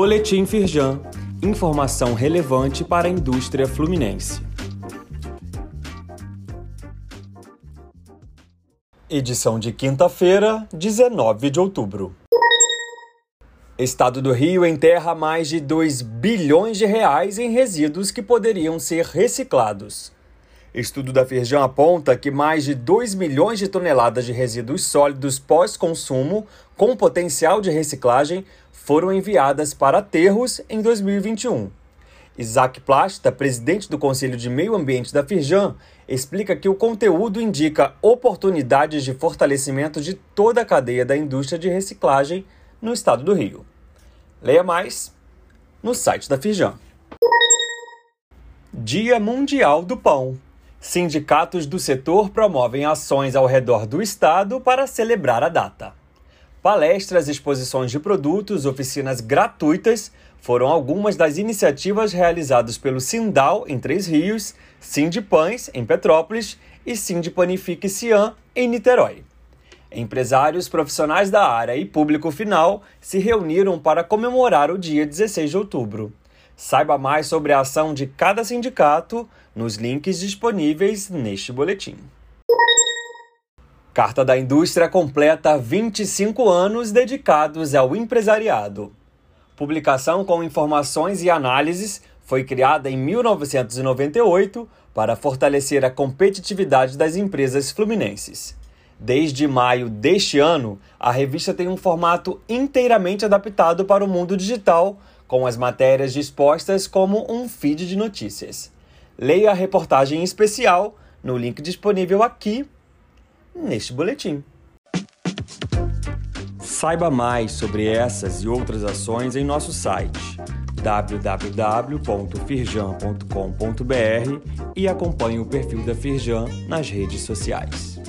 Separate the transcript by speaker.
Speaker 1: Boletim Firjan. Informação relevante para a indústria fluminense. Edição de quinta-feira, 19 de outubro. Estado do Rio enterra mais de 2 bilhões de reais em resíduos que poderiam ser reciclados. Estudo da Firjan aponta que mais de 2 milhões de toneladas de resíduos sólidos pós-consumo com potencial de reciclagem foram enviadas para aterros em 2021. Isaac Plasta, presidente do Conselho de Meio Ambiente da Firjan, explica que o conteúdo indica oportunidades de fortalecimento de toda a cadeia da indústria de reciclagem no estado do Rio. Leia mais no site da Firjan. Dia Mundial do Pão. Sindicatos do setor promovem ações ao redor do estado para celebrar a data. Palestras, exposições de produtos, oficinas gratuitas foram algumas das iniciativas realizadas pelo Sindal em Três Rios, Sindipães em Petrópolis e Sindipanifique Cian em Niterói. Empresários, profissionais da área e público final se reuniram para comemorar o dia 16 de outubro. Saiba mais sobre a ação de cada sindicato nos links disponíveis neste boletim. Carta da Indústria completa 25 anos dedicados ao empresariado. Publicação com informações e análises foi criada em 1998 para fortalecer a competitividade das empresas fluminenses. Desde maio deste ano, a revista tem um formato inteiramente adaptado para o mundo digital, com as matérias dispostas como um feed de notícias. Leia a reportagem especial no link disponível aqui neste boletim. Saiba mais sobre essas e outras ações em nosso site www.firjan.com.br e acompanhe o perfil da Firjan nas redes sociais.